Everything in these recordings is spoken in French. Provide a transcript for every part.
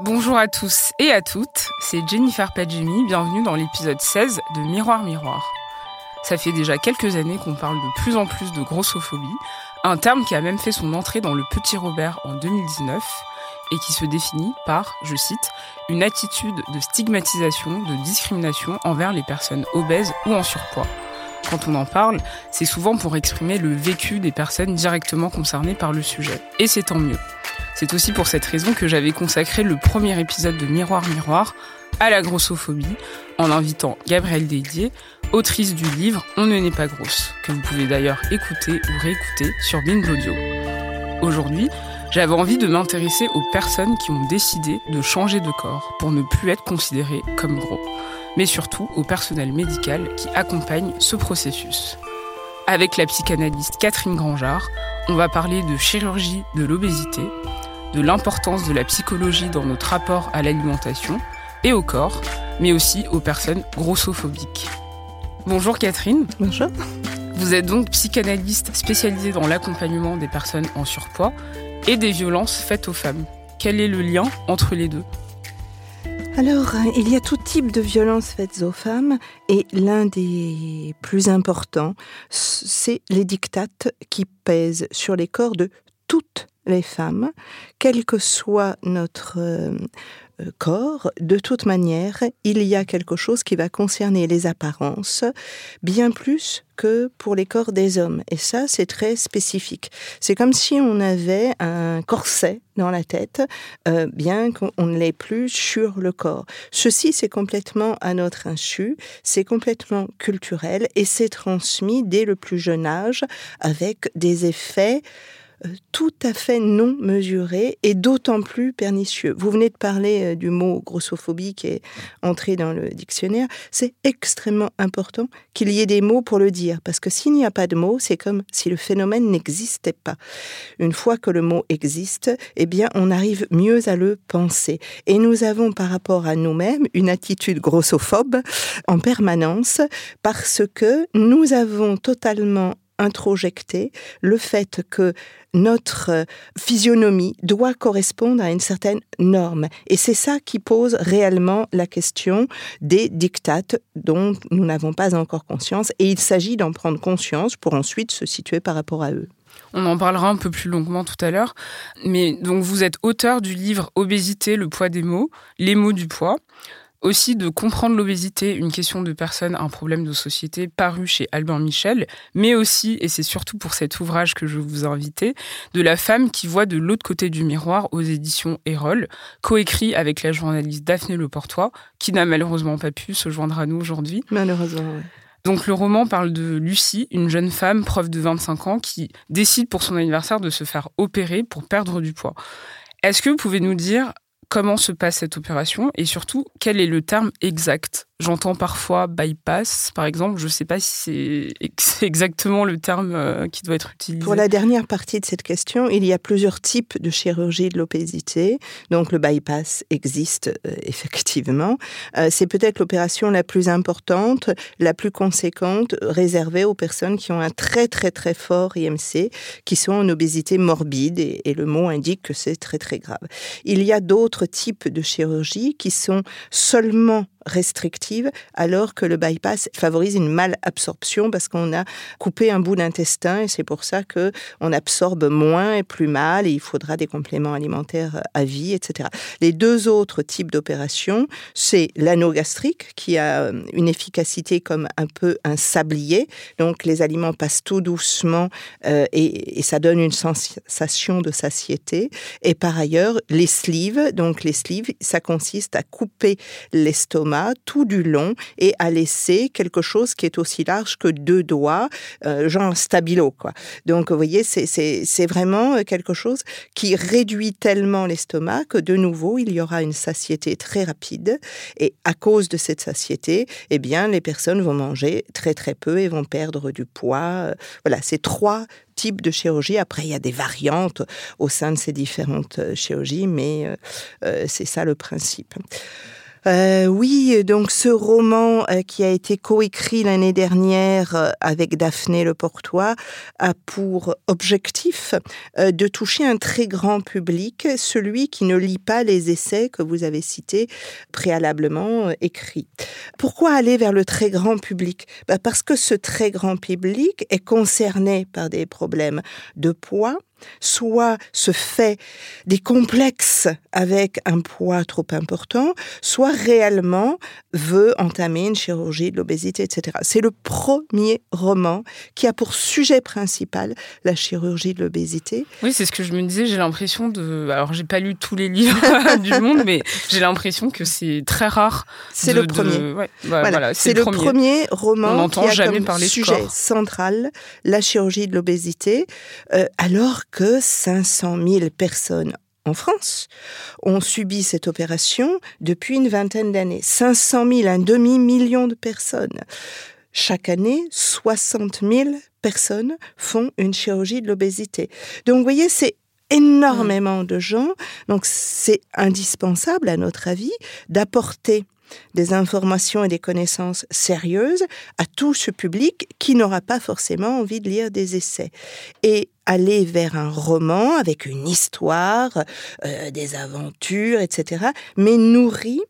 Bonjour à tous et à toutes, c'est Jennifer Padjemi, bienvenue dans l'épisode 16 de Miroir Miroir. Ça fait déjà quelques années qu'on parle de plus en plus de grossophobie, un terme qui a même fait son entrée dans le Petit Robert en 2019 et qui se définit par, je cite, une attitude de stigmatisation, de discrimination envers les personnes obèses ou en surpoids. Quand on en parle, c'est souvent pour exprimer le vécu des personnes directement concernées par le sujet. Et c'est tant mieux. C'est aussi pour cette raison que j'avais consacré le premier épisode de Miroir Miroir à la grossophobie en invitant Gabrielle Dédier, autrice du livre On ne n'est pas grosse, que vous pouvez d'ailleurs écouter ou réécouter sur Bind Audio. Aujourd'hui, j'avais envie de m'intéresser aux personnes qui ont décidé de changer de corps pour ne plus être considérées comme gros, mais surtout au personnel médical qui accompagne ce processus. Avec la psychanalyste Catherine Grangeard, on va parler de chirurgie de l'obésité, de l'importance de la psychologie dans notre rapport à l'alimentation et au corps, mais aussi aux personnes grossophobiques. Bonjour Catherine. Bonjour. Vous êtes donc psychanalyste spécialisée dans l'accompagnement des personnes en surpoids et des violences faites aux femmes. Quel est le lien entre les deux? Alors, il y a tout type de violences faites aux femmes et l'un des plus importants, c'est les dictates qui pèsent sur les corps de toutes les femmes, quel que soit notre euh, euh, corps, de toute manière, il y a quelque chose qui va concerner les apparences bien plus que pour les corps des hommes. Et ça, c'est très spécifique. C'est comme si on avait un corset dans la tête, euh, bien qu'on ne l'ait plus sur le corps. Ceci, c'est complètement à notre insu, c'est complètement culturel et c'est transmis dès le plus jeune âge avec des effets euh, tout à fait non mesuré et d'autant plus pernicieux. Vous venez de parler euh, du mot grossophobie qui est entré dans le dictionnaire. C'est extrêmement important qu'il y ait des mots pour le dire, parce que s'il n'y a pas de mots, c'est comme si le phénomène n'existait pas. Une fois que le mot existe, eh bien, on arrive mieux à le penser. Et nous avons par rapport à nous-mêmes une attitude grossophobe en permanence, parce que nous avons totalement introjecté le fait que notre euh, physionomie doit correspondre à une certaine norme. Et c'est ça qui pose réellement la question des dictates dont nous n'avons pas encore conscience. Et il s'agit d'en prendre conscience pour ensuite se situer par rapport à eux. On en parlera un peu plus longuement tout à l'heure. Mais donc vous êtes auteur du livre Obésité, le poids des mots, les mots du poids aussi de comprendre l'obésité, une question de personne, un problème de société, paru chez Albin Michel, mais aussi, et c'est surtout pour cet ouvrage que je vous ai invité, de la femme qui voit de l'autre côté du miroir aux éditions Erol, coécrit avec la journaliste Daphné Leportois, qui n'a malheureusement pas pu se joindre à nous aujourd'hui. Malheureusement, oui. Donc le roman parle de Lucie, une jeune femme, prof de 25 ans, qui décide pour son anniversaire de se faire opérer pour perdre du poids. Est-ce que vous pouvez nous dire comment se passe cette opération et surtout quel est le terme exact J'entends parfois bypass, par exemple. Je ne sais pas si c'est exactement le terme euh, qui doit être utilisé. Pour la dernière partie de cette question, il y a plusieurs types de chirurgie de l'obésité. Donc le bypass existe euh, effectivement. Euh, c'est peut-être l'opération la plus importante, la plus conséquente, réservée aux personnes qui ont un très très très fort IMC, qui sont en obésité morbide, et, et le mot indique que c'est très très grave. Il y a d'autres types de chirurgie qui sont seulement restrictive, alors que le bypass favorise une malabsorption parce qu'on a coupé un bout d'intestin et c'est pour ça que on absorbe moins et plus mal et il faudra des compléments alimentaires à vie, etc. Les deux autres types d'opérations, c'est l'anneau gastrique qui a euh, une efficacité comme un peu un sablier, donc les aliments passent tout doucement euh, et, et ça donne une sensation de satiété. Et par ailleurs, les sleeves, donc les sleeves, ça consiste à couper l'estomac tout du long et à laisser quelque chose qui est aussi large que deux doigts, euh, genre stabilo, quoi. Donc, vous voyez, c'est vraiment quelque chose qui réduit tellement l'estomac que de nouveau, il y aura une satiété très rapide. Et à cause de cette satiété, eh bien, les personnes vont manger très très peu et vont perdre du poids. Voilà, c'est trois types de chirurgie. Après, il y a des variantes au sein de ces différentes chirurgies, mais euh, euh, c'est ça le principe. Euh, oui, donc ce roman euh, qui a été coécrit l'année dernière euh, avec Daphné Le Portois a pour objectif de toucher un très grand public, celui qui ne lit pas les essais que vous avez cités préalablement écrits. Pourquoi aller vers le très grand public? Bah, Parce que ce très grand public est concerné par des problèmes de poids, soit se fait des complexes avec un poids trop important, soit réellement veut entamer une chirurgie de l'obésité, etc. C'est le premier roman qui a pour sujet principal la chirurgie de l'obésité. Oui, c'est ce que je me disais. J'ai l'impression de. Alors, j'ai pas lu tous les livres du monde, mais j'ai l'impression que c'est très rare. C'est le premier. voilà, c'est le, premier. roman qui a jamais comme sujet central la chirurgie de l'obésité, euh, alors que 500 000 personnes en France ont subi cette opération depuis une vingtaine d'années. 500 000, un demi-million de personnes. Chaque année, 60 000 personnes font une chirurgie de l'obésité. Donc, vous voyez, c'est énormément de gens. Donc, c'est indispensable, à notre avis, d'apporter des informations et des connaissances sérieuses à tout ce public qui n'aura pas forcément envie de lire des essais. Et aller vers un roman avec une histoire, euh, des aventures, etc., mais nourri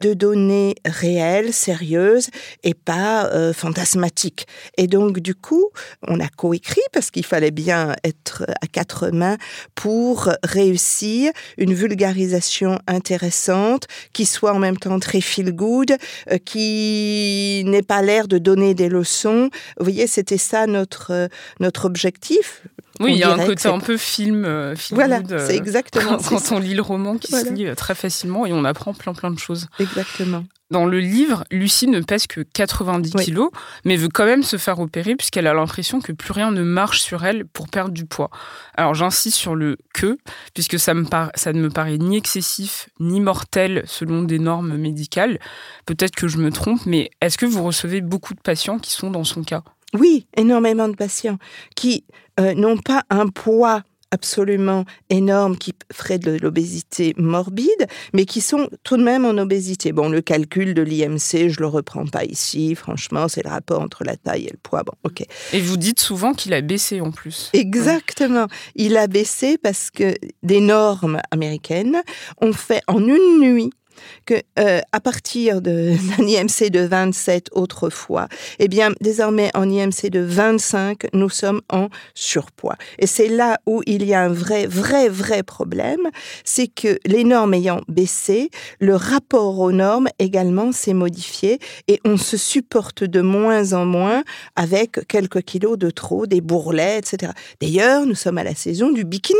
de données réelles, sérieuses et pas euh, fantasmatiques. Et donc, du coup, on a coécrit parce qu'il fallait bien être à quatre mains pour réussir une vulgarisation intéressante qui soit en même temps très feel good, euh, qui n'ait pas l'air de donner des leçons. Vous voyez, c'était ça notre, euh, notre objectif. Oui, il y a un côté un peu film. voilà, c'est exactement quand, quand on lit le roman qui se lit très facilement et on apprend plein plein de choses. Exactement. Dans le livre, Lucie ne pèse que 90 kilos, mais veut quand même se faire opérer puisqu'elle a l'impression que plus rien ne marche sur elle pour perdre du poids. Alors j'insiste sur le que, puisque ça, me ça ne me paraît ni excessif ni mortel selon des normes médicales. Peut-être que je me trompe, mais est-ce que vous recevez beaucoup de patients qui sont dans son cas? Oui, énormément de patients qui euh, n'ont pas un poids absolument énormes qui feraient de l'obésité morbide, mais qui sont tout de même en obésité. Bon, le calcul de l'IMC, je le reprends pas ici, franchement, c'est le rapport entre la taille et le poids. Bon, ok. Et vous dites souvent qu'il a baissé en plus. Exactement. Il a baissé parce que des normes américaines ont fait en une nuit que euh, à partir d'un IMC de 27 autrefois, eh bien désormais en IMC de 25, nous sommes en surpoids. Et c'est là où il y a un vrai, vrai, vrai problème, c'est que les normes ayant baissé, le rapport aux normes également s'est modifié et on se supporte de moins en moins avec quelques kilos de trop, des bourrelets, etc. D'ailleurs, nous sommes à la saison du bikini.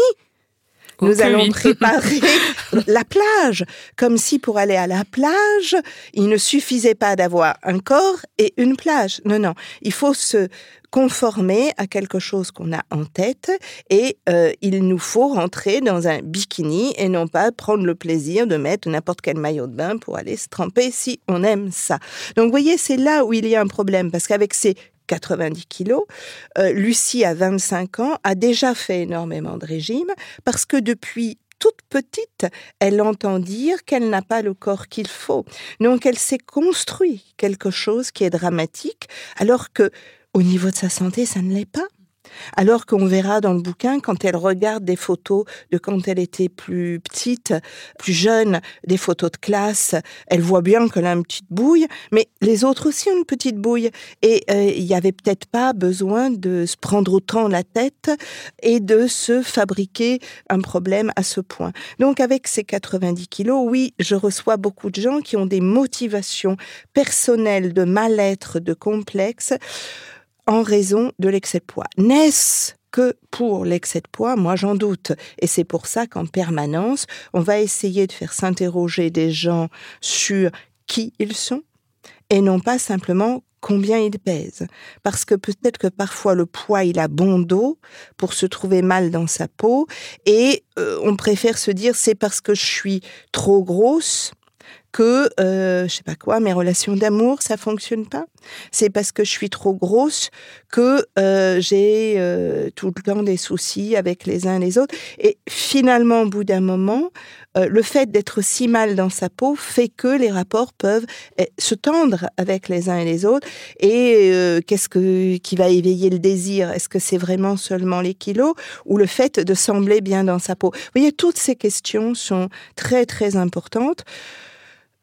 Nous allons préparer la plage, comme si pour aller à la plage, il ne suffisait pas d'avoir un corps et une plage. Non, non, il faut se conformer à quelque chose qu'on a en tête et euh, il nous faut rentrer dans un bikini et non pas prendre le plaisir de mettre n'importe quel maillot de bain pour aller se tremper si on aime ça. Donc vous voyez, c'est là où il y a un problème parce qu'avec ces 90 kilos. Euh, Lucie, à 25 ans, a déjà fait énormément de régime parce que depuis toute petite, elle entend dire qu'elle n'a pas le corps qu'il faut. Donc elle s'est construit quelque chose qui est dramatique, alors que au niveau de sa santé, ça ne l'est pas. Alors qu'on verra dans le bouquin, quand elle regarde des photos de quand elle était plus petite, plus jeune, des photos de classe, elle voit bien qu'elle a une petite bouille, mais les autres aussi ont une petite bouille. Et euh, il n'y avait peut-être pas besoin de se prendre autant la tête et de se fabriquer un problème à ce point. Donc avec ces 90 kilos, oui, je reçois beaucoup de gens qui ont des motivations personnelles de mal-être, de complexe en raison de l'excès de poids. N'est-ce que pour l'excès de poids, moi j'en doute. Et c'est pour ça qu'en permanence, on va essayer de faire s'interroger des gens sur qui ils sont et non pas simplement combien ils pèsent. Parce que peut-être que parfois le poids, il a bon dos pour se trouver mal dans sa peau et euh, on préfère se dire c'est parce que je suis trop grosse que euh, je sais pas quoi, mes relations d'amour, ça fonctionne pas. C'est parce que je suis trop grosse que euh, j'ai euh, tout le temps des soucis avec les uns et les autres. Et finalement, au bout d'un moment, euh, le fait d'être si mal dans sa peau fait que les rapports peuvent eh, se tendre avec les uns et les autres. Et qu'est-ce que qui va éveiller le désir? Est-ce que c'est vraiment seulement les kilos ou le fait de sembler bien dans sa peau? Vous voyez, toutes ces questions sont très très importantes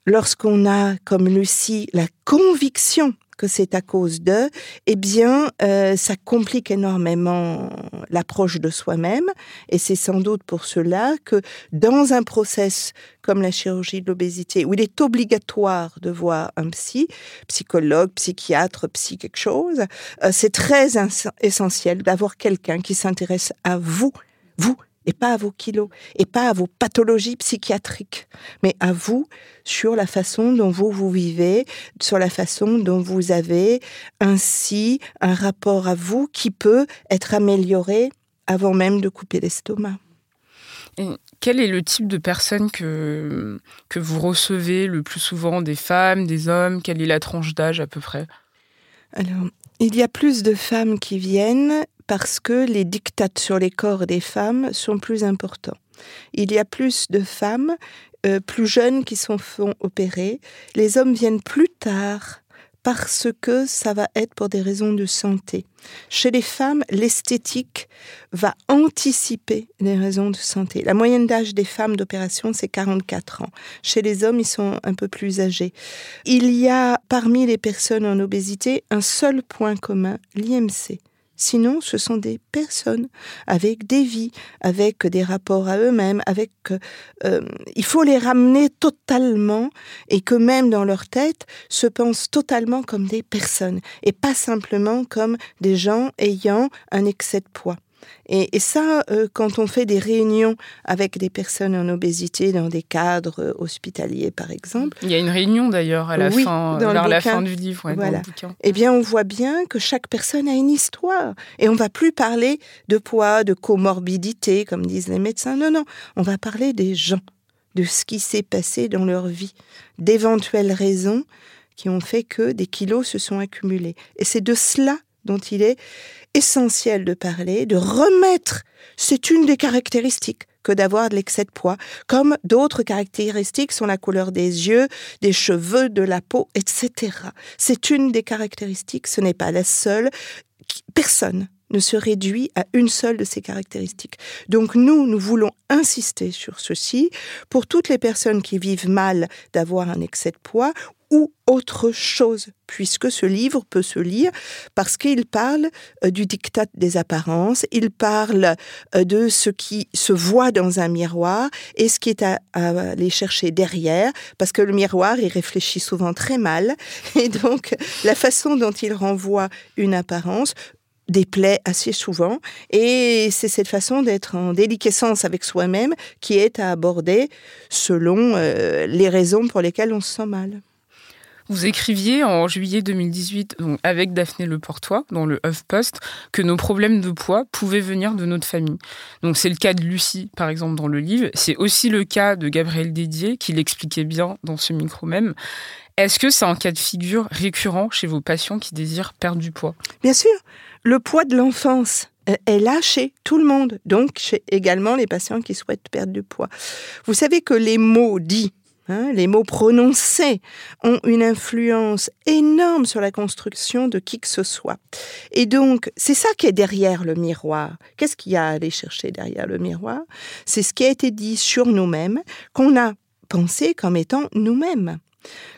lorsqu'on a, comme Lucie, la conviction que c'est à cause d'eux, eh bien, euh, ça complique énormément l'approche de soi-même. Et c'est sans doute pour cela que dans un process comme la chirurgie de l'obésité, où il est obligatoire de voir un psy, psychologue, psychiatre, psy quelque chose, euh, c'est très essentiel d'avoir quelqu'un qui s'intéresse à vous, vous, et pas à vos kilos, et pas à vos pathologies psychiatriques, mais à vous sur la façon dont vous vous vivez, sur la façon dont vous avez ainsi un rapport à vous qui peut être amélioré avant même de couper l'estomac. Et quel est le type de personnes que, que vous recevez le plus souvent? Des femmes, des hommes? Quelle est la tranche d'âge à peu près? Alors, il y a plus de femmes qui viennent parce que les dictates sur les corps des femmes sont plus importants. Il y a plus de femmes euh, plus jeunes qui sont font opérer. Les hommes viennent plus tard parce que ça va être pour des raisons de santé. Chez les femmes, l'esthétique va anticiper les raisons de santé. La moyenne d'âge des femmes d'opération, c'est 44 ans. Chez les hommes, ils sont un peu plus âgés. Il y a parmi les personnes en obésité un seul point commun, l'IMC. Sinon, ce sont des personnes avec des vies, avec des rapports à eux-mêmes, avec. Euh, il faut les ramener totalement et que même dans leur tête se pensent totalement comme des personnes et pas simplement comme des gens ayant un excès de poids. Et, ça, euh, quand on fait des réunions avec des personnes en obésité dans des cadres euh, hospitaliers, par exemple. Il y a une réunion d'ailleurs à la fin, vers la fin du livre, voilà. Eh bien, on voit bien que chaque personne a une histoire. Et on va plus parler de poids, de comorbidité, comme disent les médecins. Non, non, on va parler des gens, de ce qui s'est passé dans leur vie, d'éventuelles raisons qui ont fait que des kilos se sont accumulés. Et c'est de cela dont il est essentiel de parler, de remettre, c'est une des caractéristiques que d'avoir de l'excès de poids, comme d'autres caractéristiques sont la couleur des yeux, des cheveux, de la peau, etc. C'est une des caractéristiques, ce n'est pas la seule. Personne ne se réduit à une seule de ces caractéristiques. Donc nous, nous voulons insister sur ceci pour toutes les personnes qui vivent mal d'avoir un excès de poids ou autre chose, puisque ce livre peut se lire parce qu'il parle euh, du diktat des apparences, il parle euh, de ce qui se voit dans un miroir et ce qui est à, aller chercher derrière, parce que le miroir, il réfléchit souvent très mal, et donc la façon dont il renvoie une apparence déplaît assez souvent et c'est cette façon d'être en déliquescence avec soi-même qui est à aborder selon euh, les raisons pour lesquelles on se sent mal. Vous écriviez en juillet 2018 avec Daphné Leportois dans le HuffPost que nos problèmes de poids pouvaient venir de notre famille. Donc c'est le cas de Lucie par exemple dans le livre, c'est aussi le cas de Gabriel Dédier qui l'expliquait bien dans ce micro même. Est-ce que c'est un cas de figure récurrent chez vos patients qui désirent perdre du poids? Bien sûr, le poids de l'enfance est là chez tout le monde, donc chez également les patients qui souhaitent perdre du poids. Vous savez que les mots dits Hein, les mots prononcés ont une influence énorme sur la construction de qui que ce soit. Et donc, c'est ça qui est derrière le miroir. Qu'est-ce qu'il y a à aller chercher derrière le miroir? C'est ce qui a été dit sur nous-mêmes, qu'on a pensé comme étant nous-mêmes.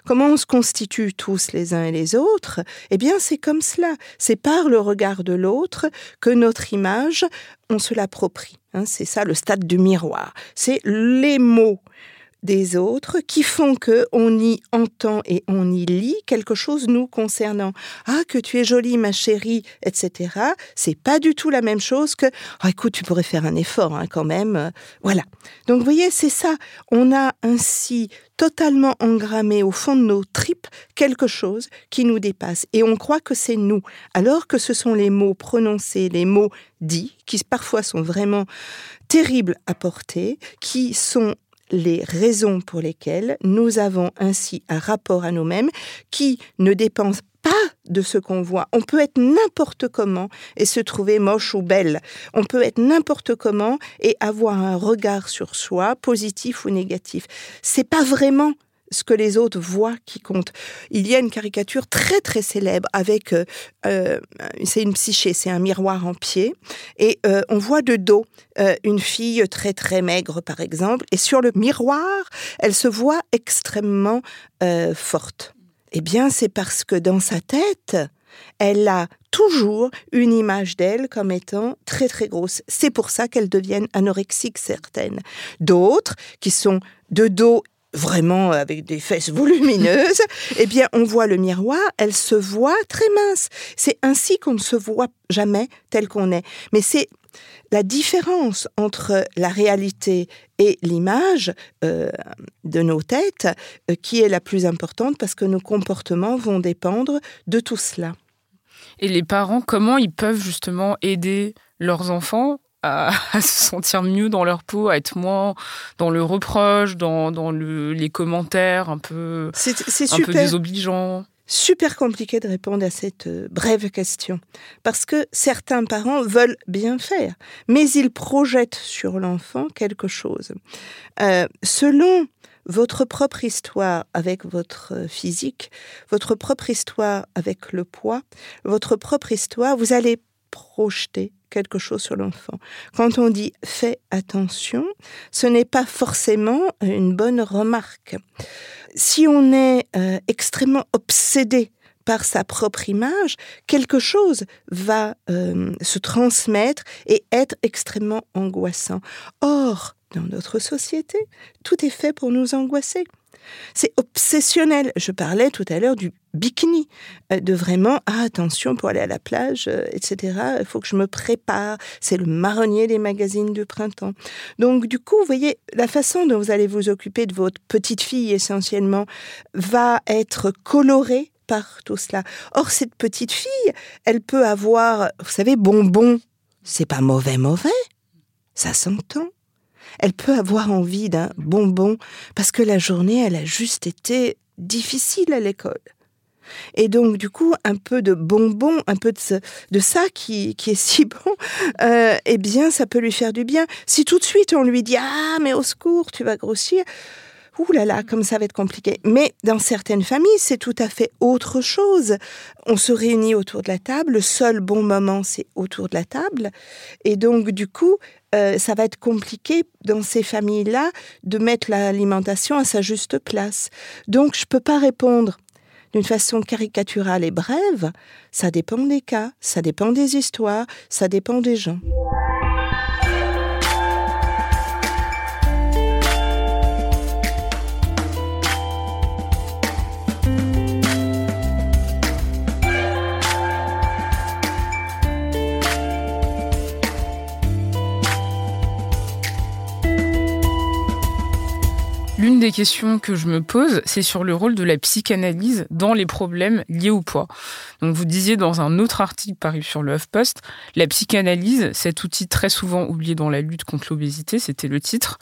Comment on se constitue tous les uns et les autres? Eh bien, c'est comme cela. C'est par le regard de l'autre que notre image, on se l'approprie. Hein, c'est ça le stade du miroir. C'est les mots des autres qui font que on y entend et on y lit quelque chose nous concernant. Ah, que tu es jolie, ma chérie, etc. C'est pas du tout la même chose que, ah, écoute, tu pourrais faire un effort, hein, quand même. Voilà. Donc, vous voyez, c'est ça. On a ainsi totalement engrammé au fond de nos tripes quelque chose qui nous dépasse. Et on croit que c'est nous, alors que ce sont les mots prononcés, les mots dits, qui parfois sont vraiment terribles à porter, qui sont les raisons pour lesquelles nous avons ainsi un rapport à nous-mêmes qui ne dépend pas de ce qu'on voit. On peut être n'importe comment et se trouver moche ou belle. On peut être n'importe comment et avoir un regard sur soi, positif ou négatif. C'est pas vraiment ce que les autres voient qui compte. Il y a une caricature très très célèbre avec, euh, euh, c'est une psyché, c'est un miroir en pied, et euh, on voit de dos une fille très très maigre par exemple, et sur le miroir, elle se voit extrêmement forte. Eh bien, c'est parce que dans sa tête, elle a toujours une image d'elle comme étant très très grosse. C'est pour ça qu'elles deviennent anorexiques certaines. D'autres qui sont de dos vraiment avec des fesses volumineuses, eh bien, on voit le miroir, elle se voit très mince. C'est ainsi qu'on ne se voit jamais tel qu'on est. Mais c'est la différence entre la réalité et l'image euh, de nos têtes euh, qui est la plus importante parce que nos comportements vont dépendre de tout cela. Et les parents, comment ils peuvent justement aider leurs enfants à, se sentir mieux dans leur peau, à être moins dans le reproche, dans, dans le, les commentaires un peu, c'est, un peu désobligeants super compliqué de répondre à cette euh, brève question, parce que certains parents veulent bien faire, mais ils projettent sur l'enfant quelque chose. Euh, selon votre propre histoire avec votre physique, votre propre histoire avec le poids, votre propre histoire, vous allez projeter quelque chose sur l'enfant. Quand on dit fais attention, ce n'est pas forcément une bonne remarque. Si on est euh, extrêmement obsédé par sa propre image, quelque chose va euh, se transmettre et être extrêmement angoissant. Or, dans notre société, tout est fait pour nous angoisser. C'est obsessionnel. Je parlais tout à l'heure du bikini, euh, de vraiment, ah, attention pour aller à la plage, euh, etc. Il faut que je me prépare. C'est le marronnier des magazines de printemps. Donc, du coup, vous voyez, la façon dont vous allez vous occuper de votre petite fille, essentiellement, va être colorée par tout cela. Or, cette petite fille, elle peut avoir, vous savez, bonbon. C'est pas mauvais, mauvais. Ça s'entend elle peut avoir envie d'un bonbon parce que la journée, elle a juste été difficile à l'école. Et donc, du coup, un peu de bonbon, un peu de, ça qui, est si bon, euh, eh bien, ça peut lui faire du bien. Si tout de suite on lui dit Ah, mais au secours, tu vas grossir, ouh là là, comme ça va être compliqué. Mais dans certaines familles, c'est tout à fait autre chose. On se réunit autour de la table, le seul bon moment, c'est autour de la table. Et donc, du coup, euh, ça va être compliqué dans ces familles-là de mettre l'alimentation à sa juste place. Donc, je ne peux pas répondre d'une façon caricaturale et brève. Ça dépend des cas, ça dépend des histoires, ça dépend des gens. L'une des questions que je me pose, c'est sur le rôle de la psychanalyse dans les problèmes liés au poids. Donc vous disiez dans un autre article paru sur le HuffPost, la psychanalyse, cet outil très souvent oublié dans la lutte contre l'obésité, c'était le titre.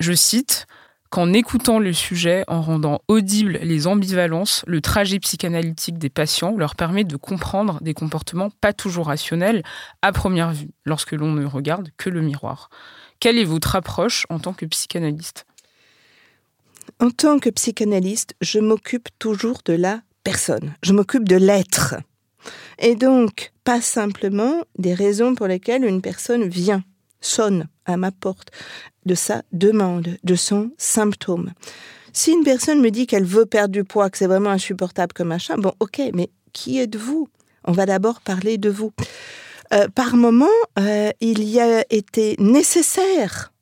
Je cite qu'en écoutant le sujet, en rendant audibles les ambivalences, le trajet psychanalytique des patients leur permet de comprendre des comportements pas toujours rationnels à première vue, lorsque l'on ne regarde que le miroir. Quelle est votre approche en tant que psychanalyste? En tant que psychanalyste, je m'occupe toujours de la personne, je m'occupe de l'être. Et donc, pas simplement des raisons pour lesquelles une personne vient, sonne à ma porte, de sa demande, de son symptôme. Si une personne me dit qu'elle veut perdre du poids, que c'est vraiment insupportable comme machin, bon, ok, mais qui êtes-vous? On va d'abord parler de vous. Euh, par moment, euh, il y a été nécessaire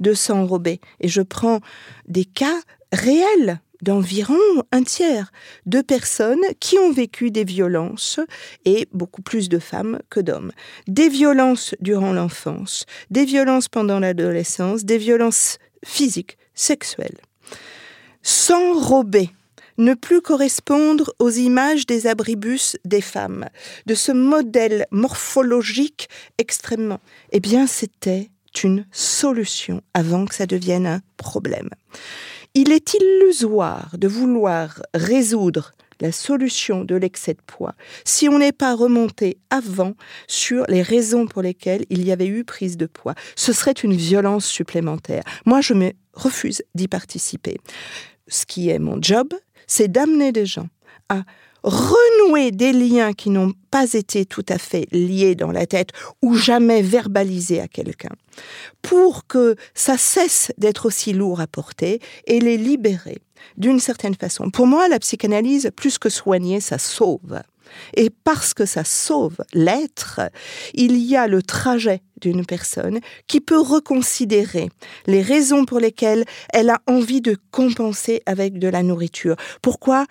de s'enrober. Et je prends des cas réels d'environ un tiers de personnes qui ont vécu des violences et beaucoup plus de femmes que d'hommes. Des violences durant l'enfance, des violences pendant l'adolescence, des violences physiques, sexuelles. S'enrober, ne plus correspondre aux images des abribus des femmes, de ce modèle morphologique extrêmement. Eh bien, c'était une solution avant que ça devienne un problème. Il est illusoire de vouloir résoudre la solution de l'excès de poids si on n'est pas remonté avant sur les raisons pour lesquelles il y avait eu prise de poids. Ce serait une violence supplémentaire. Moi, je me refuse d'y participer. Ce qui est mon job, c'est d'amener des gens à renouer des liens qui n'ont pas été tout à fait liés dans la tête ou jamais verbalisés à quelqu'un, pour que ça cesse d'être aussi lourd à porter et les libérer d'une certaine façon. Pour moi, la psychanalyse, plus que soigner, ça sauve. Et parce que ça sauve l'être, il y a le trajet d'une personne qui peut reconsidérer les raisons pour lesquelles elle a envie de compenser avec de la nourriture. Pourquoi?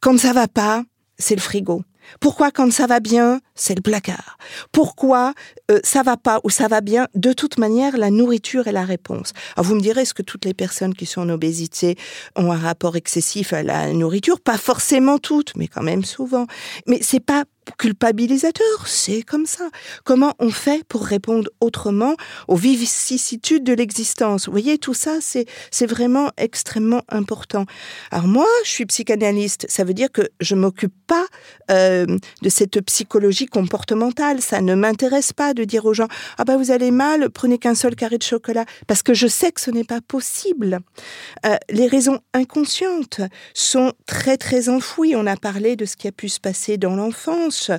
Quand ça va pas, c'est le frigo. Pourquoi quand ça va bien, c'est le placard Pourquoi euh, ça va pas ou ça va bien? De toute manière, la nourriture est la réponse. Alors vous me direz, est-ce que toutes les personnes qui sont en obésité ont un rapport excessif à la nourriture? Pas forcément toutes, mais quand même souvent. Mais c'est pas culpabilisateur, c'est comme ça. Comment on fait pour répondre autrement aux vicissitudes de l'existence? Vous voyez, tout ça, c'est, vraiment extrêmement important. Alors moi, je suis psychanalyste, ça veut dire que je m'occupe pas euh, de cette psychologie comportementale. Ça ne m'intéresse pas de dire aux gens, ah ben vous allez mal, prenez qu'un seul carré de chocolat, parce que je sais que ce n'est pas possible. Euh, les raisons inconscientes sont très très enfouies. On a parlé de ce qui a pu se passer dans l'enfance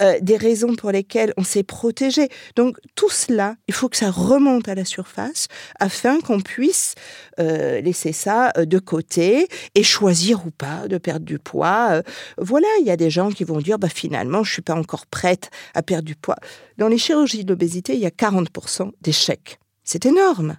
euh, des raisons pour lesquelles on s'est protégé. Donc tout cela, il faut que ça remonte à la surface afin qu'on puisse euh, laisser ça de côté et choisir ou pas de perdre du poids. voilà, il y a des gens qui vont dire bah finalement je suis pas encore prête à perdre du poids. Dans les chirurgies d'obésité, il y a 40% d'échecs. C'est énorme.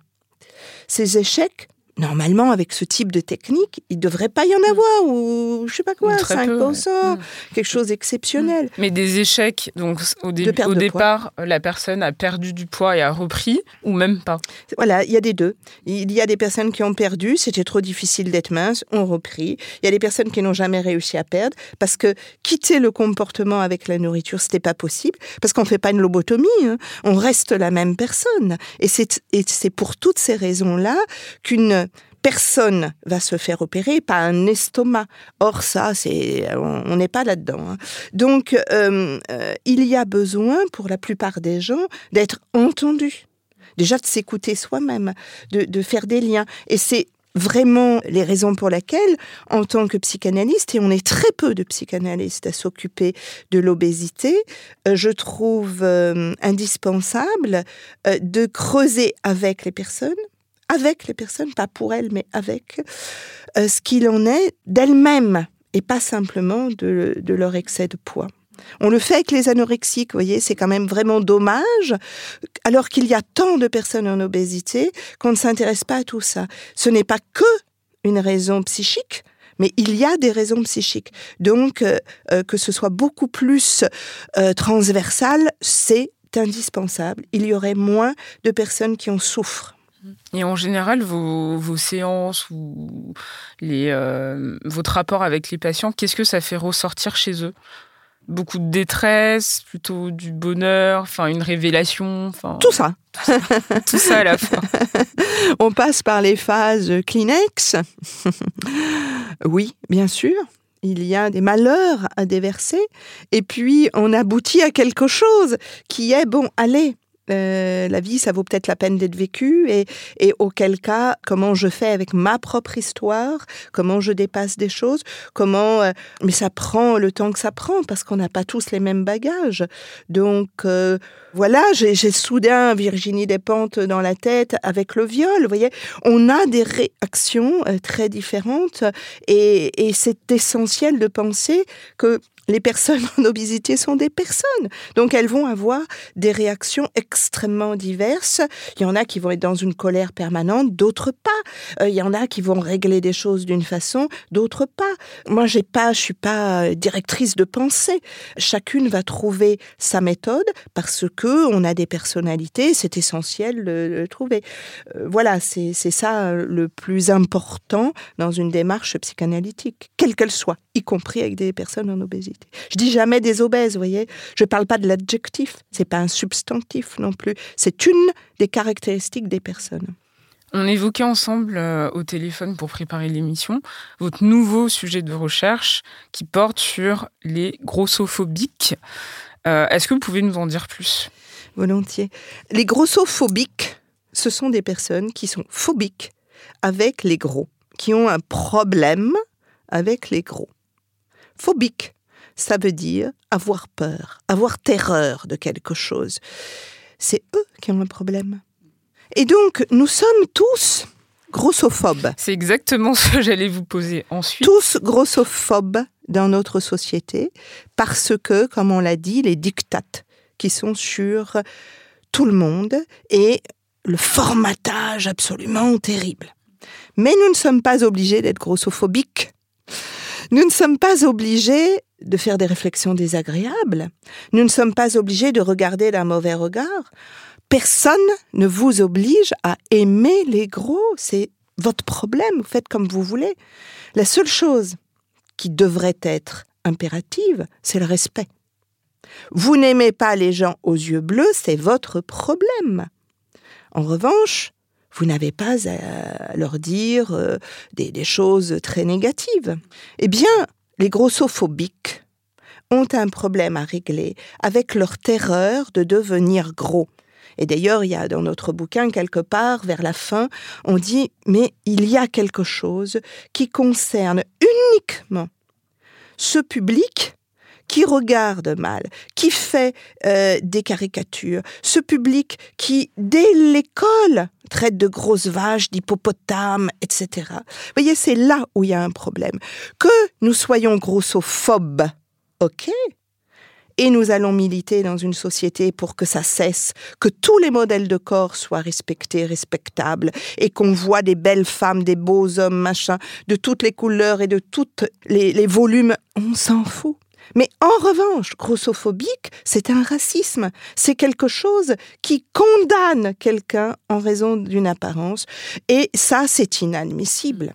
Ces échecs normalement, avec ce type de technique, il ne devrait pas y en avoir, ou je sais pas quoi, 5%, mm. quelque chose d'exceptionnel. Mm. Mais des échecs, donc au, au départ, la personne a perdu du poids et a repris, ou même pas? Voilà, il y a des deux. Il y a des personnes qui ont perdu, c'était trop difficile d'être mince, ont repris. Il y a des personnes qui n'ont jamais réussi à perdre, parce que quitter le comportement avec la nourriture, c'était pas possible, parce qu'on ne fait pas une lobotomie, hein. on reste la même personne. Et c'est pour toutes ces raisons-là qu'une personne va se faire opérer, pas un estomac. Or ça, c'est on n'est pas là-dedans. Hein. Donc euh, euh, il y a besoin pour la plupart des gens d'être entendu, déjà de s'écouter soi-même, de, faire des liens. Et c'est vraiment les raisons pour lesquelles, en tant que psychanalyste, et on est très peu de psychanalystes à s'occuper de l'obésité, euh, je trouve indispensable de creuser avec les personnes, avec les personnes, pas pour elles, mais avec, euh, ce qu'il en est d'elles-mêmes et pas simplement de, leur excès de poids. On le fait avec les anorexiques, vous voyez, c'est quand même vraiment dommage, alors qu'il y a tant de personnes en obésité qu'on ne s'intéresse pas à tout ça. Ce n'est pas que une raison psychique, mais il y a des raisons psychiques. Donc, euh, euh, que ce soit beaucoup plus transversal, c'est indispensable. Il y aurait moins de personnes qui en souffrent. Et en général, vos, vos séances ou les, euh, votre rapport avec les patients, qu'est-ce que ça fait ressortir chez eux? Beaucoup de détresse, plutôt du bonheur, enfin une révélation, enfin tout ça. Tout ça, à la fois. On passe par les phases Kleenex. oui, bien sûr il y a des malheurs à déverser, et puis on aboutit à quelque chose qui est, bon, allez, euh, la vie, ça vaut peut-être la peine d'être vécu et, et auquel cas, comment je fais avec ma propre histoire, comment je dépasse des choses, comment... Euh, mais ça prend le temps que ça prend parce qu'on n'a pas tous les mêmes bagages. Donc euh, voilà, j'ai soudain Virginie Despentes dans la tête avec le viol. Vous voyez, on a des réactions très différentes et, et c'est essentiel de penser que les personnes en obésité sont des personnes. Donc elles vont avoir des réactions extrêmement diverses. Il y en a qui vont être dans une colère permanente, d'autres pas. Euh, il y en a qui vont régler des choses d'une façon, d'autres pas. Moi, j'ai pas, je suis pas euh, directrice de pensée. Chacune va trouver sa méthode parce que on a des personnalités. C'est essentiel de trouver. Euh, voilà, c'est ça le plus important dans une démarche psychanalytique, quelle qu'elle soit, y compris avec des personnes en obésité. Je dis jamais des obèses, vous voyez. Je ne parle pas de l'adjectif. C'est pas un substantif non plus. C'est une des caractéristiques des personnes. On évoquait ensemble euh, au téléphone pour préparer l'émission votre nouveau sujet de recherche qui porte sur les grossophobiques. Euh, est-ce que vous pouvez nous en dire plus? Volontiers. Les grossophobiques, ce sont des personnes qui sont phobiques avec les gros, qui ont un problème avec les gros. Phobique, ça veut dire avoir peur, avoir terreur de quelque chose. C'est eux qui ont un problème. Et donc, nous sommes tous grossophobes. C'est exactement ce que j'allais vous poser ensuite. Tous grossophobes dans notre société, parce que, comme on l'a dit, les dictates qui sont sur tout le monde et le formatage absolument terrible. Mais nous ne sommes pas obligés d'être grossophobiques. Nous ne sommes pas obligés de faire des réflexions désagréables. Nous ne sommes pas obligés de regarder d'un mauvais regard. Personne ne vous oblige à aimer les gros. C'est votre problème. Faites comme vous voulez. La seule chose qui devrait être impérative, c'est le respect. Vous n'aimez pas les gens aux yeux bleus, c'est votre problème. En revanche, vous n'avez pas à leur dire euh, des, choses très négatives. Eh bien, les grossophobiques ont un problème à régler avec leur terreur de devenir gros. Et d'ailleurs, il y a dans notre bouquin, quelque part, vers la fin, on dit, mais il y a quelque chose qui concerne uniquement ce public qui regarde mal, qui fait euh, des caricatures, ce public qui, dès l'école, traite de grosses vaches, d'hippopotames, etc. Vous voyez, c'est là où il y a un problème. Que nous soyons grossophobes, ok, et nous allons militer dans une société pour que ça cesse, que tous les modèles de corps soient respectés, respectables, et qu'on voit des belles femmes, des beaux hommes, machin, de toutes les couleurs et de tous les, les volumes. On s'en fout. Mais en revanche, grossophobique, c'est un racisme. C'est quelque chose qui condamne quelqu'un en raison d'une apparence. Et ça, c'est inadmissible.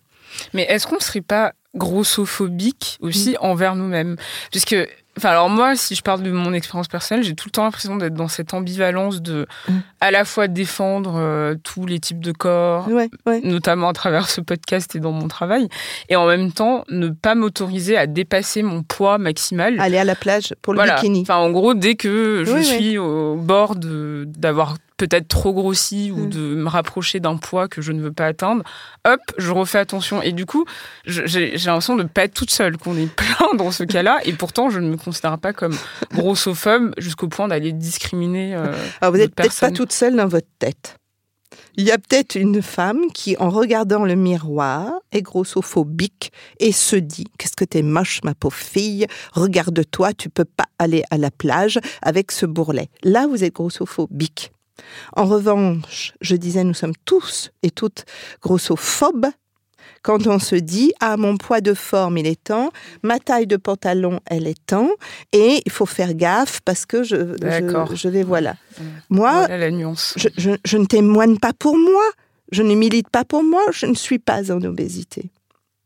Mais est-ce qu'on ne serait pas grossophobique aussi envers nous-mêmes? Puisque Enfin, alors moi, si je parle de mon expérience personnelle, j'ai tout le temps l'impression d'être dans cette ambivalence de mm. à la fois défendre euh, tous les types de corps, notamment à travers ce podcast et dans mon travail, et en même temps ne pas m'autoriser à dépasser mon poids maximal. Aller à la plage pour le bikini. Enfin, en gros, dès que je suis au bord d'avoir peut-être trop grossi ou mm. de me rapprocher d'un poids que je ne veux pas atteindre, hop, je refais attention. Et du coup, j'ai l'impression de ne pas être toute seule, qu'on est plein dans ce cas-là. Et pourtant, je ne me considère pas comme grossophobe jusqu'au point d'aller discriminer. Euh, Alors, vous n'êtes peut-être pas toute seule dans votre tête. Il y a peut-être une femme qui, en regardant le miroir, est grossophobique et se dit Qu'est-ce que t'es moche, ma pauvre fille? Regarde-toi, tu peux pas aller à la plage avec ce bourrelet. Là, vous êtes grossophobique. En revanche, je disais, nous sommes tous et toutes grossophobes. Quand on se dit ah mon poids de forme il est temps, ma taille de pantalon elle est temps et il faut faire gaffe parce que je je, vais voilà. Moi la nuance. Je, ne témoigne pas pour moi, je ne milite pas pour moi, je ne suis pas en obésité.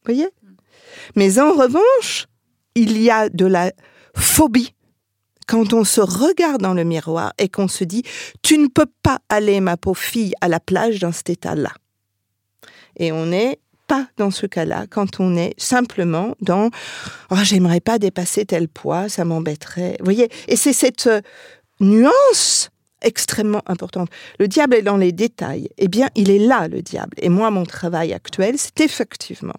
Vous voyez? Mais en revanche, il y a de la phobie quand on se regarde dans le miroir et qu'on se dit tu ne peux pas aller ma pauvre fille à la plage dans cet état-là. Et on n'est pas dans ce cas-là quand on est simplement dans oh j'aimerais pas dépasser tel poids, ça m'embêterait. Vous voyez Et c'est cette euh, nuance extrêmement importante. Le diable est dans les détails. Eh bien, il est là le diable. Et moi mon travail actuel, c'est effectivement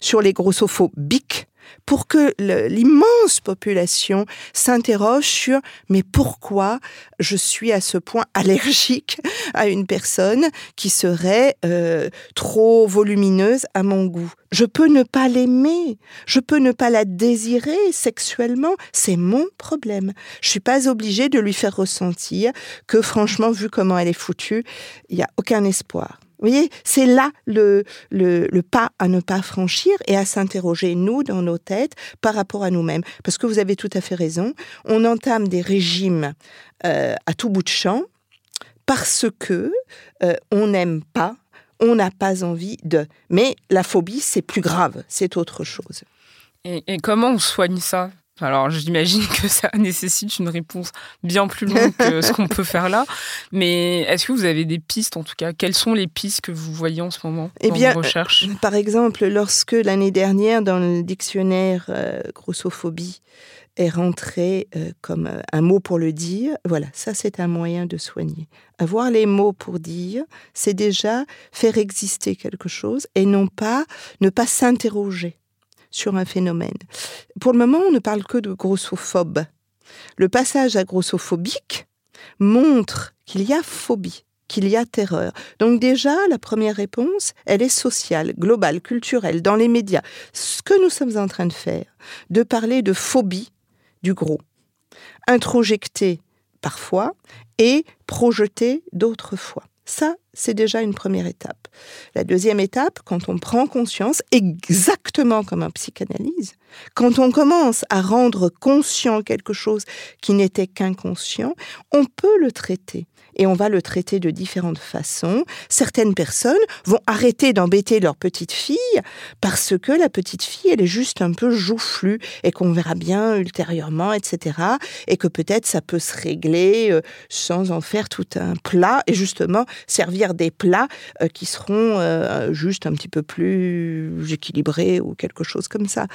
sur les grossophobiques pour que l'immense population s'interroge sur mais pourquoi je suis à ce point allergique à une personne qui serait euh, trop volumineuse à mon goût? Je peux ne pas l'aimer, je peux ne pas la désirer sexuellement, c'est mon problème. Je suis pas obligée de lui faire ressentir que franchement, vu comment elle est foutue, il n'y a aucun espoir. Vous voyez, c'est là le, le, pas à ne pas franchir et à s'interroger, nous, dans nos têtes, par rapport à nous-mêmes. Parce que vous avez tout à fait raison, on entame des régimes euh, à tout bout de champ parce que euh, on n'aime pas, on n'a pas envie de. Mais la phobie, c'est plus grave, c'est autre chose. et comment on soigne ça? Alors j'imagine que ça nécessite une réponse bien plus longue que ce qu'on peut faire là. Mais est-ce que vous avez des pistes en tout cas? Quelles sont les pistes que vous voyez en ce moment eh dans bien, vos recherches? euh, Par exemple, lorsque l'année dernière dans le dictionnaire euh, grossophobie est rentré euh, comme un mot pour le dire, voilà, ça c'est un moyen de soigner. Avoir les mots pour dire, c'est déjà faire exister quelque chose et non pas ne pas s'interroger sur un phénomène. Pour le moment, on ne parle que de grossophobe. Le passage à grossophobique montre qu'il y a phobie, qu'il y a terreur. Donc déjà, la première réponse, elle est sociale, globale, culturelle, dans les médias. Ce que nous sommes en train de faire, de parler de phobie du gros, introjecter parfois et projeter d'autres fois. Ça, c'est déjà une première étape. La deuxième étape, quand on prend conscience, exactement comme en psychanalyse, quand on commence à rendre conscient quelque chose qui n'était qu'inconscient, on peut le traiter et on va le traiter de différentes façons. Certaines personnes vont arrêter d'embêter leur petite fille parce que la petite fille, elle est juste un peu joufflue et qu'on verra bien ultérieurement, etc. Et que peut-être ça peut se régler euh, sans en faire tout un plat et justement servir des plats euh, qui seront euh, juste un petit peu plus équilibrés ou quelque chose comme ça.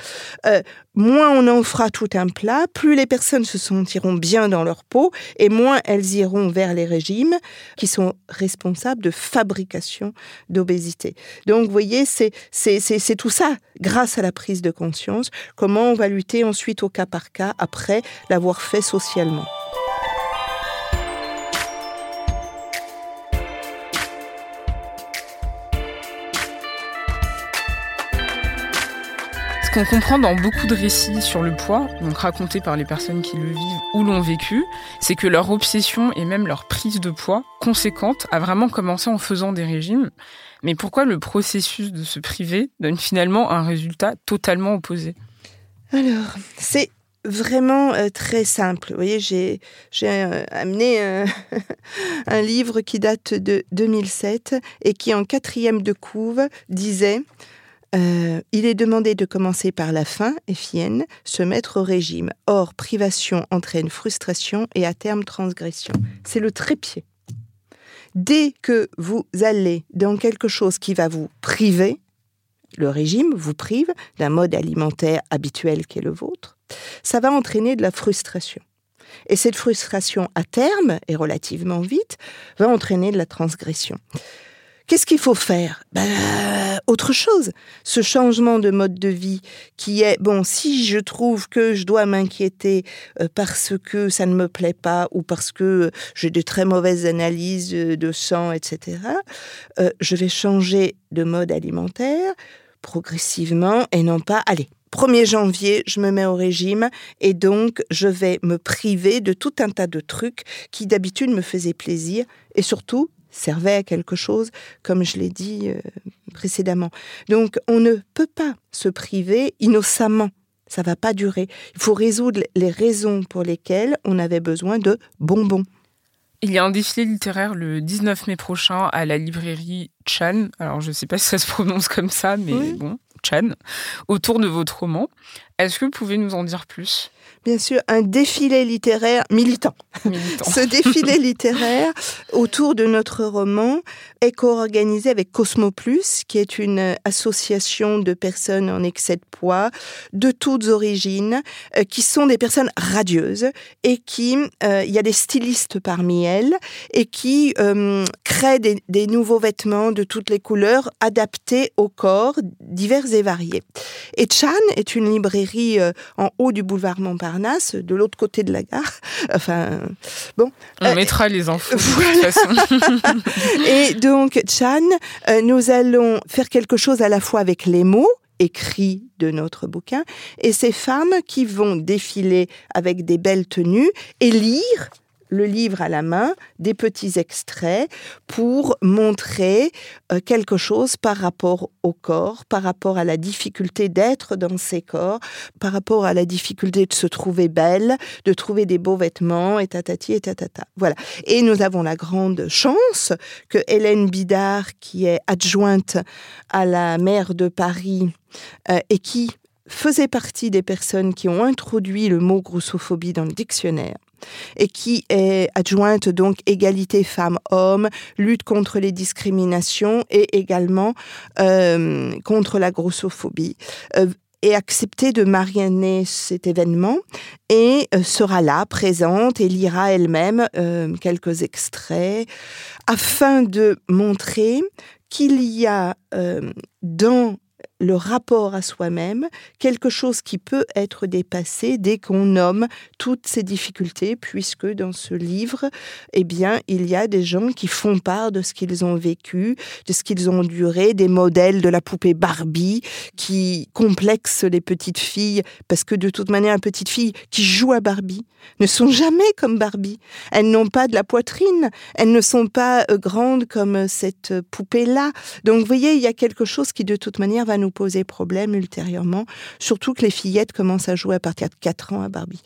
moins on en fera tout un plat, plus les personnes se sentiront bien dans leur peau et moins elles iront vers les qui sont responsables de fabrication d'obésité. Donc, vous voyez, c'est tout ça, grâce à la prise de conscience, comment on va lutter ensuite au cas par cas après l'avoir fait socialement. Qu'on comprend dans beaucoup de récits sur le poids, donc racontés par les personnes qui le vivent ou l'ont vécu, c'est que leur obsession et même leur prise de poids conséquente a vraiment commencé en faisant des régimes. Mais pourquoi le processus de se priver donne finalement un résultat totalement opposé? Alors, c'est vraiment euh, très simple. Vous voyez, j'ai euh, amené euh, un livre qui date de 2007 et qui en quatrième de couve disait euh, il est demandé de commencer par la faim, FIN, se mettre au régime. Or, privation entraîne frustration et à terme transgression. C'est le trépied. Dès que vous allez dans quelque chose qui va vous priver, le régime vous prive d'un mode alimentaire habituel qui est le vôtre, ça va entraîner de la frustration. Et cette frustration, à terme, et relativement vite, va entraîner de la transgression. Qu'est-ce qu'il faut faire? Ben, Autre chose. Ce changement de mode de vie qui est, bon, si je trouve que je dois m'inquiéter euh, parce que ça ne me plaît pas ou parce que j'ai de très mauvaises analyses de sang, etc., euh, je vais changer de mode alimentaire progressivement et non pas, allez, 1er janvier, je me mets au régime et donc je vais me priver de tout un tas de trucs qui d'habitude me faisaient plaisir et surtout servait à quelque chose, comme je l'ai dit euh, précédemment. Donc on ne peut pas se priver innocemment. Ça va pas durer. Il faut résoudre les raisons pour lesquelles on avait besoin de bonbons. Il y a un défilé littéraire le 19 mai prochain à la librairie Chan. Alors je ne sais pas si ça se prononce comme ça, mais bon, Chan, autour de votre roman. Est-ce que vous pouvez nous en dire plus? Bien sûr un défilé littéraire militant. Ce défilé littéraire autour de notre roman est co-organisé avec Cosmo Plus, qui est une association de personnes en excès de poids de toutes origines, euh, qui sont des personnes radieuses et qui, euh, il y a des stylistes parmi elles et qui euh, créent des, des nouveaux vêtements de toutes les couleurs adaptés au corps divers et variés. Et Chan est une librairie euh, en haut du boulevard Montparnasse, de l'autre côté de la gare. Enfin, bon. On mettra les infos. De toute façon. et donc, Chan, nous allons faire quelque chose à la fois avec les mots, écrits de notre bouquin, et ces femmes qui vont défiler avec des belles tenues et lire le livre à la main, des petits extraits pour montrer euh, quelque chose par rapport au corps, par rapport à la difficulté d'être dans ces corps, par rapport à la difficulté de se trouver belle, de trouver des beaux vêtements, et tatati et tatata. Voilà. Et nous avons la grande chance que Hélène Bidard, qui est adjointe à la maire de Paris euh, et qui faisait partie des personnes qui ont introduit le mot grossophobie dans le dictionnaire, et qui est adjointe donc égalité femmes-hommes, lutte contre les discriminations et également euh, contre la grossophobie. Euh, et accepté de marianner cet événement et euh, sera là, présente, et lira elle-même quelques extraits afin de montrer qu'il y a dans le rapport à soi-même, quelque chose qui peut être dépassé dès qu'on nomme toutes ces difficultés, puisque dans ce livre, eh bien, il y a des gens qui font part de ce qu'ils ont vécu, de ce qu'ils ont enduré, des modèles de la poupée Barbie qui complexent les petites filles, parce que de toute manière, les petites filles qui jouent à Barbie ne sont jamais comme Barbie. Elles n'ont pas de la poitrine, elles ne sont pas euh, grandes comme cette poupée-là. Donc, vous voyez, il y a quelque chose qui de toute manière va nous poser problème ultérieurement, surtout que les fillettes commencent à jouer à partir de 4 ans à Barbie.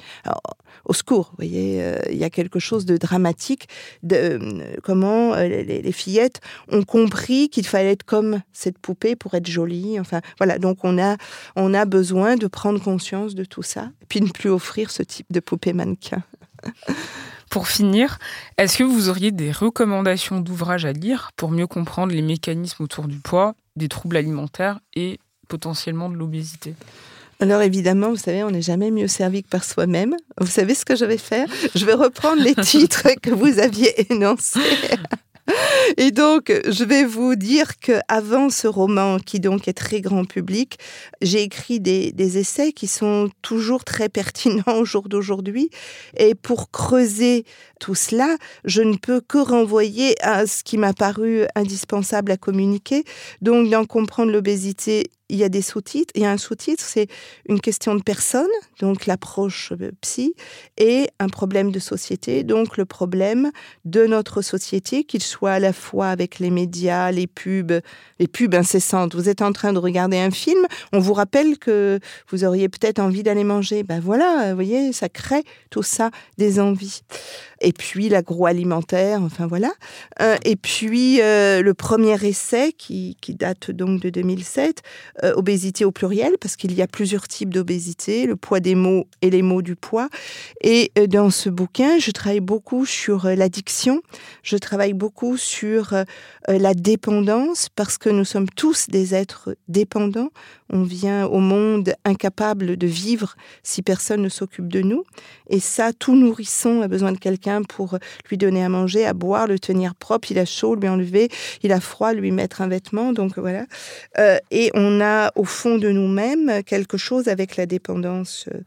Au secours, vous voyez, euh, il y a quelque chose de dramatique de euh, comment euh, les, fillettes ont compris qu'il fallait être comme cette poupée pour être jolie. Enfin, voilà, donc on a, on a besoin de prendre conscience de tout ça, puis ne plus offrir ce type de poupée mannequin. Pour finir, est-ce que vous auriez des recommandations d'ouvrages à lire pour mieux comprendre les mécanismes autour du poids, des troubles alimentaires et potentiellement de l'obésité alors évidemment, vous savez, on n'est jamais mieux servi que par soi-même. Vous savez ce que je vais faire? Je vais reprendre les titres que vous aviez énoncés. Et donc, je vais vous dire que avant ce roman, qui donc est très grand public, j'ai écrit des, des, essais qui sont toujours très pertinents au jour d'aujourd'hui. Et pour creuser tout cela, je ne peux que renvoyer à ce qui m'a paru indispensable à communiquer. Donc, d'en comprendre l'obésité il y a des sous-titres. Il y a un sous-titre, c'est une question de personne, donc l'approche euh, psy, et un problème de société, donc le problème de notre société, qu'il soit à la fois avec les médias, les pubs, les pubs incessantes. Vous êtes en train de regarder un film, on vous rappelle que vous auriez peut-être envie d'aller manger. Ben voilà, vous voyez, ça crée tout ça des envies et puis l'agroalimentaire, enfin voilà. Euh, et puis euh, le premier essai qui, date donc de 2007, euh, obésité au pluriel, parce qu'il y a plusieurs types d'obésité, le poids des mots et les mots du poids. Et dans ce bouquin, je travaille beaucoup sur l'addiction, je travaille beaucoup sur la dépendance, parce que nous sommes tous des êtres dépendants. On vient au monde incapable de vivre si personne ne s'occupe de nous. Et ça, tout nourrisson a besoin de quelqu'un pour lui donner à manger, à boire, le tenir propre. Il a chaud, lui enlever. Il a froid, lui mettre un vêtement. Donc voilà. Euh, et on a au fond de nous-mêmes quelque chose avec la dépendance euh,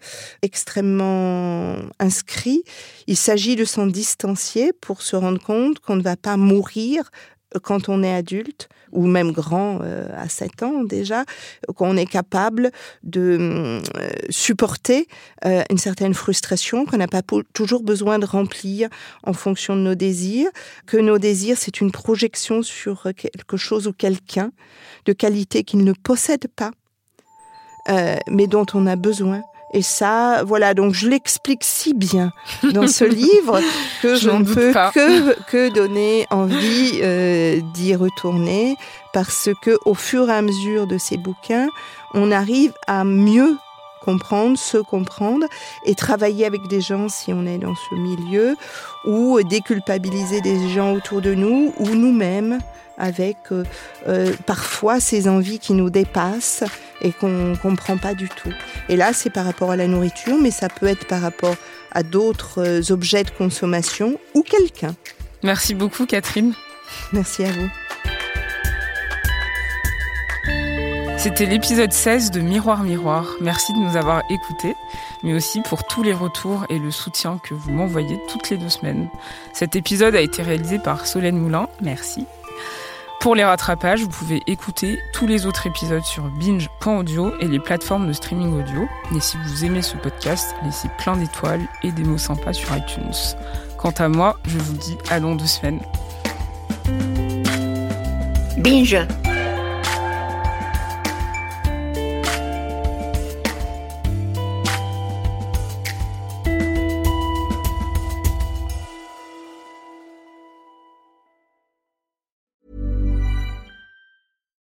extrêmement inscrit. Il s'agit de s'en distancier pour se rendre compte qu'on ne va pas mourir quand on est adulte, ou même grand euh, à 7 ans déjà, qu'on est capable de euh, supporter euh, une certaine frustration, qu'on n'a pas toujours besoin de remplir en fonction de nos désirs, que nos désirs, c'est une projection sur quelque chose ou quelqu'un de qualité qu'il ne possède pas, mais dont on a besoin et ça, voilà, donc je l'explique si bien dans ce livre que je ne peux que, que, donner envie euh, d'y retourner parce que au fur et à mesure de ces bouquins, on arrive à mieux comprendre, se comprendre et travailler avec des gens si on est dans ce milieu ou déculpabiliser des gens autour de nous ou nous-mêmes avec euh, euh, parfois ces envies qui nous dépassent et qu'on ne comprend pas du tout. Et là, c'est par rapport à la nourriture, mais ça peut être par rapport à d'autres euh, objets de consommation ou quelqu'un. Merci beaucoup, Catherine. Merci à vous. C'était l'épisode 16 de Miroir Miroir. Merci de nous avoir écoutés, mais aussi pour tous les retours et le soutien que vous m'envoyez toutes les deux semaines. Cet épisode a été réalisé par Solène Moulin. Merci. Pour les rattrapages, vous pouvez écouter tous les autres épisodes sur binge.audio et les plateformes de streaming audio. Et si vous aimez ce podcast, laissez plein d'étoiles et des mots sympas sur iTunes. Quant à moi, je vous dis à dans deux semaines. Binge.